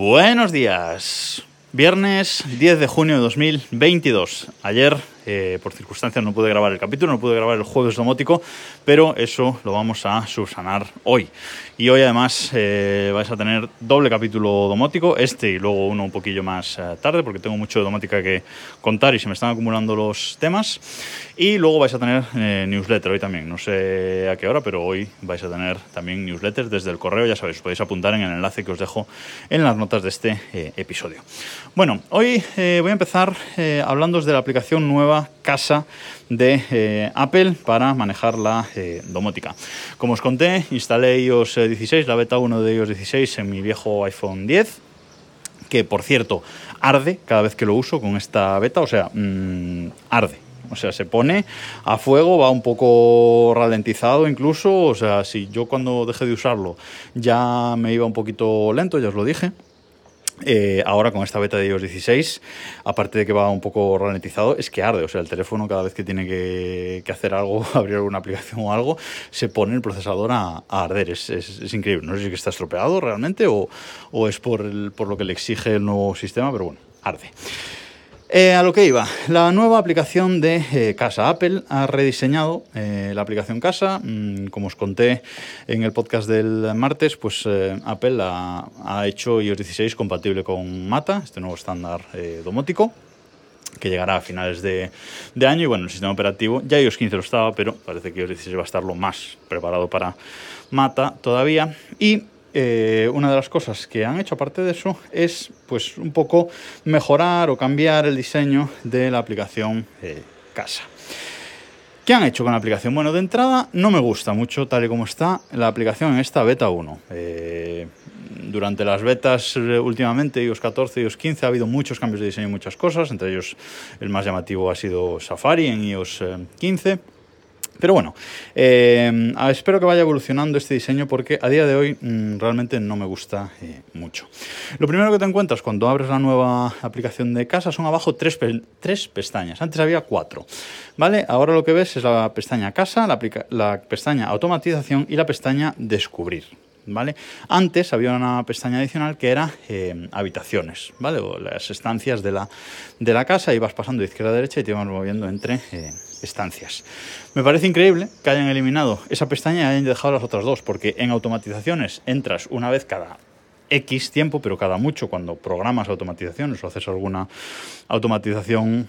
Buenos días. Viernes 10 de junio de 2022. Ayer, eh, por circunstancias, no pude grabar el capítulo, no pude grabar el jueves domótico, pero eso lo vamos a subsanar hoy. Y hoy además eh, vais a tener doble capítulo domótico, este y luego uno un poquillo más eh, tarde, porque tengo mucho de domótica que contar y se me están acumulando los temas. Y luego vais a tener eh, newsletter hoy también, no sé a qué hora, pero hoy vais a tener también newsletters desde el correo, ya sabéis, podéis apuntar en el enlace que os dejo en las notas de este episodio. Bueno, hoy voy a empezar hablando de la aplicación nueva Casa de eh, Apple para manejar la eh, domótica. Como os conté, instalé iOS 16, la beta 1 de iOS 16 en mi viejo iPhone 10, que por cierto arde cada vez que lo uso con esta beta, o sea, mm, arde. O sea, se pone a fuego, va un poco ralentizado incluso. O sea, si yo cuando dejé de usarlo ya me iba un poquito lento, ya os lo dije. Eh, ahora con esta beta de iOS 16, aparte de que va un poco ralentizado, es que arde. O sea, el teléfono cada vez que tiene que, hacer algo, abrir alguna aplicación o algo, se pone el procesador a, arder. Es, increíble. No sé si está estropeado realmente o, es por lo que le exige el nuevo sistema, pero bueno, arde. Eh, a lo que iba, la nueva aplicación de eh, Casa. Apple ha rediseñado eh, la aplicación Casa. Mm, como os conté en el podcast del martes, pues Apple ha, hecho iOS 16 compatible con Mata, este nuevo estándar domótico que llegará a finales de, año y bueno, el sistema operativo ya iOS 15 lo estaba, pero parece que iOS 16 va a estar lo más preparado para Mata todavía y eh, una de las cosas que han hecho aparte de eso es pues un poco mejorar o cambiar el diseño de la aplicación eh, casa. ¿Qué han hecho con la aplicación? Bueno, de entrada no me gusta mucho tal y como está la aplicación en esta beta 1. Eh, durante las betas últimamente, iOS 14, iOS 15, ha habido muchos cambios de diseño y muchas cosas, entre ellos el más llamativo ha sido Safari en iOS 15 pero bueno, eh, espero que vaya evolucionando este diseño porque a día de hoy mm, realmente no me gusta eh, mucho. Lo primero que te encuentras cuando abres la nueva aplicación de casa son abajo tres, tres pestañas. Antes había cuatro. ¿Vale? Ahora lo que ves es la pestaña casa, la, pestaña automatización y la pestaña descubrir. ¿vale? Antes había una pestaña adicional que era eh, habitaciones, ¿vale? O las estancias de la, de la casa, ibas pasando de izquierda a derecha y te ibas moviendo entre estancias. Me parece increíble que hayan eliminado esa pestaña y hayan dejado las otras dos, porque en automatizaciones entras una vez cada X tiempo, pero cada mucho cuando programas automatizaciones o haces alguna automatización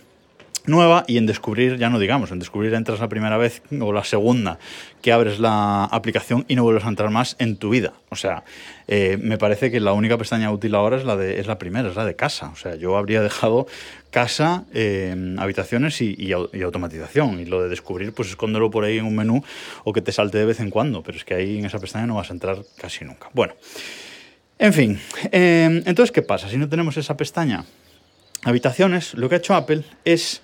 nueva y en descubrir, ya no digamos, en descubrir entras la primera vez o la segunda que abres la aplicación y no vuelves a entrar más en tu vida. O sea, eh, me parece que la única pestaña útil ahora es la, de, es la primera, es la de casa. O sea, yo habría dejado casa, eh, habitaciones y, automatización. Y lo de descubrir, pues escóndelo por ahí en un menú o que te salte de vez en cuando. Pero es que ahí en esa pestaña no vas a entrar casi nunca. Bueno, en fin. Eh, entonces, ¿qué pasa? Si no tenemos esa pestaña habitaciones, lo que ha hecho Apple es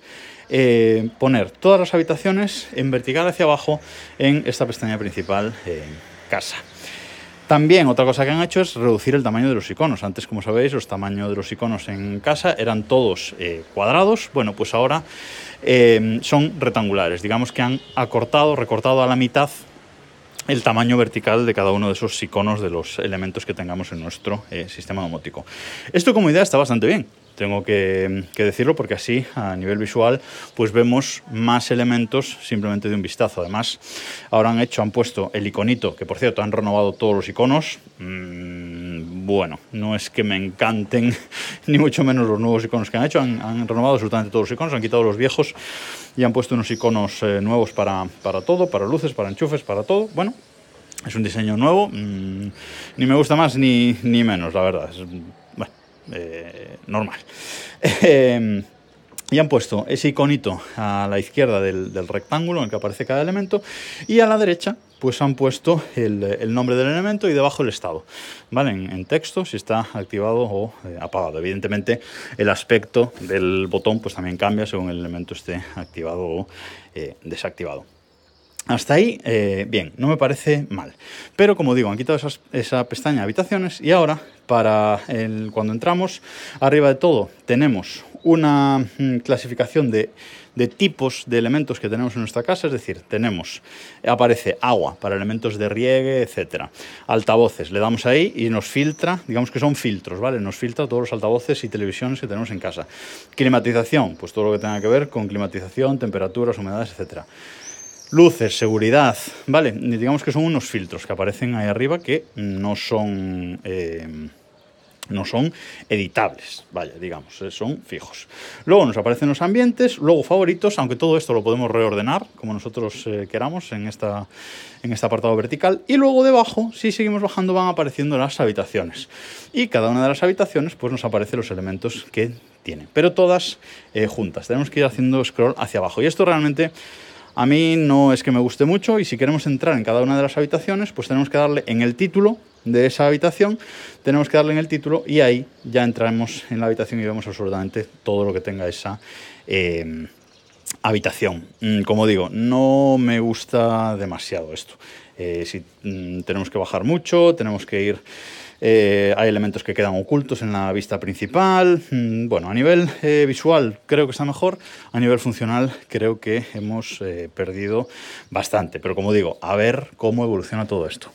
eh, poner todas las habitaciones en vertical hacia abajo en esta pestaña principal en casa. También otra cosa que han hecho es reducir el tamaño de los iconos. Antes, como sabéis, los tamaños de los iconos en casa eran todos eh, cuadrados. Bueno, pues ahora eh, son rectangulares. Digamos que han acortado, recortado a la mitad el tamaño vertical de cada uno de esos iconos de los elementos que tengamos en nuestro sistema domótico. Esto como idea está bastante bien tengo que, decirlo porque así a nivel visual pues vemos más elementos simplemente de un vistazo. Además, ahora han hecho, han puesto el iconito, que por cierto han renovado todos los iconos. Mm, bueno, no es que me encanten ni mucho menos los nuevos iconos que han hecho, han, renovado absolutamente todos los iconos, han quitado los viejos y han puesto unos iconos eh, nuevos para, todo, para luces, para enchufes, para todo. Bueno, es un diseño nuevo, mm, ni me gusta más ni, ni menos, la verdad. Es, eh, normal. Em, y han puesto ese iconito a la izquierda del, rectángulo en el que aparece cada elemento y a la derecha pues han puesto el, nombre del elemento y debajo el estado, ¿vale? En, texto si está activado o eh, apagado. Evidentemente el aspecto del botón pues también cambia según el elemento esté activado o eh, desactivado. Hasta ahí, eh, bien, no me parece mal. Pero como digo, han quitado esa pestaña habitaciones y ahora, para cuando entramos, arriba de todo tenemos una mm, clasificación de, de, tipos de elementos que tenemos en nuestra casa, es decir, tenemos, aparece agua para elementos de riegue, etcétera, altavoces, le damos ahí y nos filtra, digamos que son filtros, ¿vale? Nos filtra todos los altavoces y televisiones que tenemos en casa. Climatización, pues todo lo que tenga que ver con climatización, temperaturas, humedades, etcétera luces, seguridad, ¿vale? Digamos que son unos filtros que aparecen ahí arriba que no son... Eh, no son editables, vaya, digamos, eh, son fijos. Luego nos aparecen los ambientes, luego favoritos, aunque todo esto lo podemos reordenar como nosotros eh, queramos en, esta, en este apartado vertical. Y luego debajo, si seguimos bajando, van apareciendo las habitaciones. Y cada una de las habitaciones pues nos aparecen los elementos que tiene, pero todas juntas. Tenemos que ir haciendo scroll hacia abajo. Y esto realmente a mí no es que me guste mucho y si queremos entrar en cada una de las habitaciones, pues tenemos que darle en el título de esa habitación, tenemos que darle en el título y ahí ya entramos en la habitación y vemos absolutamente todo lo que tenga esa em, habitación. Mm, como digo, no me gusta demasiado esto. Eh, si mm, tenemos que bajar mucho, tenemos que ir eh, hay elementos que quedan ocultos en la vista principal. Mm, bueno, a nivel eh, visual creo que está mejor, a nivel funcional creo que hemos eh, perdido bastante. Pero como digo, a ver cómo evoluciona todo esto.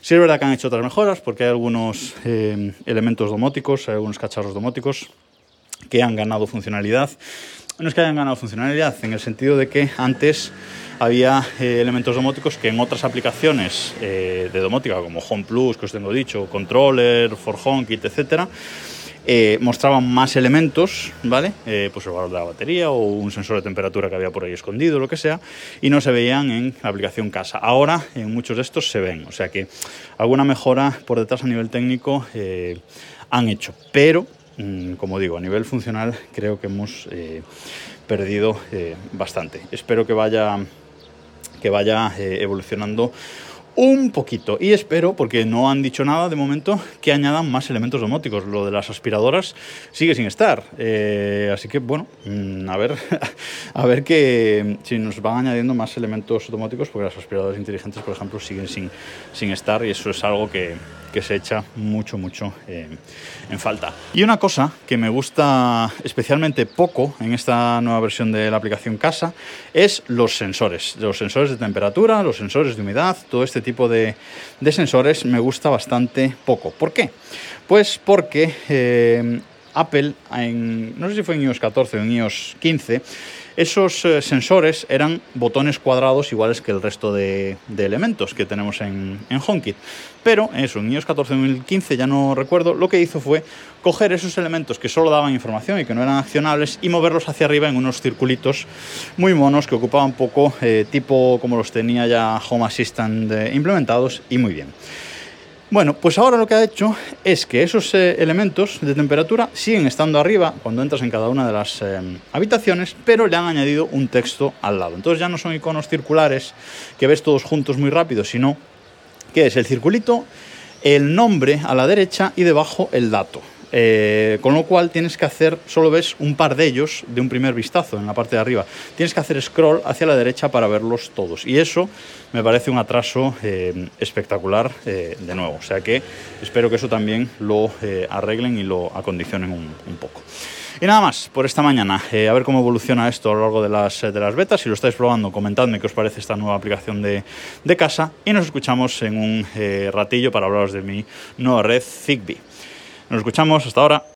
Sí es verdad que han hecho otras mejoras porque hay algunos elementos domóticos, hay algunos cacharros domóticos que han ganado funcionalidad. No es que hayan ganado funcionalidad, en el sentido de que antes había eh, elementos domóticos que en otras aplicaciones eh, de domótica, como Home Plus, que os tengo dicho, Controller, For HomeKit, etcétera, eh, mostraban más elementos, ¿vale? pues el valor de la batería o un sensor de temperatura que había por ahí escondido, lo que sea, y no se veían en la aplicación casa. Ahora en muchos de estos se ven, o sea que alguna mejora por detrás a nivel técnico han hecho, pero mm, como digo, a nivel funcional creo que hemos perdido bastante. Espero que vaya que vaya eh, evolucionando un poquito y espero, porque no han dicho nada de momento, que añadan más elementos domóticos. Lo de las aspiradoras sigue sin estar. Eh, así que bueno, mm, a ver, a ver que si nos van añadiendo más elementos domóticos, porque las aspiradoras inteligentes, por ejemplo, siguen sin, sin estar y eso es algo que, que se echa mucho, mucho eh, en falta. Y una cosa que me gusta especialmente poco en esta nueva versión de la aplicación Casa es los sensores. Los sensores de temperatura, los sensores de humedad, todo este tipo de, sensores me gusta bastante poco. ¿Por qué? Pues porque eh, Apple, en, no sé si fue en iOS 14 o en iOS 15, esos eh, sensores eran botones cuadrados iguales que el resto de, elementos que tenemos en, en, HomeKit. Pero eso, en iOS 14 2015, ya no recuerdo, lo que hizo fue coger esos elementos que solo daban información y que no eran accionables y moverlos hacia arriba en unos circulitos muy monos que ocupaban poco, eh, tipo como los tenía ya Home Assistant eh, implementados y muy bien. Bueno, pues ahora lo que ha hecho es que esos eh, elementos de temperatura siguen estando arriba cuando entras en cada una de las eh, habitaciones, pero le han añadido un texto al lado. Entonces ya no son iconos circulares que ves todos juntos muy rápido, sino que es el circulito, el nombre a la derecha y debajo el dato. Eh, con lo cual tienes que hacer, solo ves un par de ellos de un primer vistazo en la parte de arriba. Tienes que hacer scroll hacia la derecha para verlos todos. Y eso me parece un atraso eh, espectacular eh, de nuevo. O sea que espero que eso también lo arreglen y lo acondicionen un, poco. Y nada más por esta mañana. a ver cómo evoluciona esto a lo largo de las, de las betas. Si lo estáis probando, comentadme qué os parece esta nueva aplicación de, de casa. Y nos escuchamos en un ratillo para hablaros de mi nueva red Zigbee. Nos escuchamos, hasta ahora.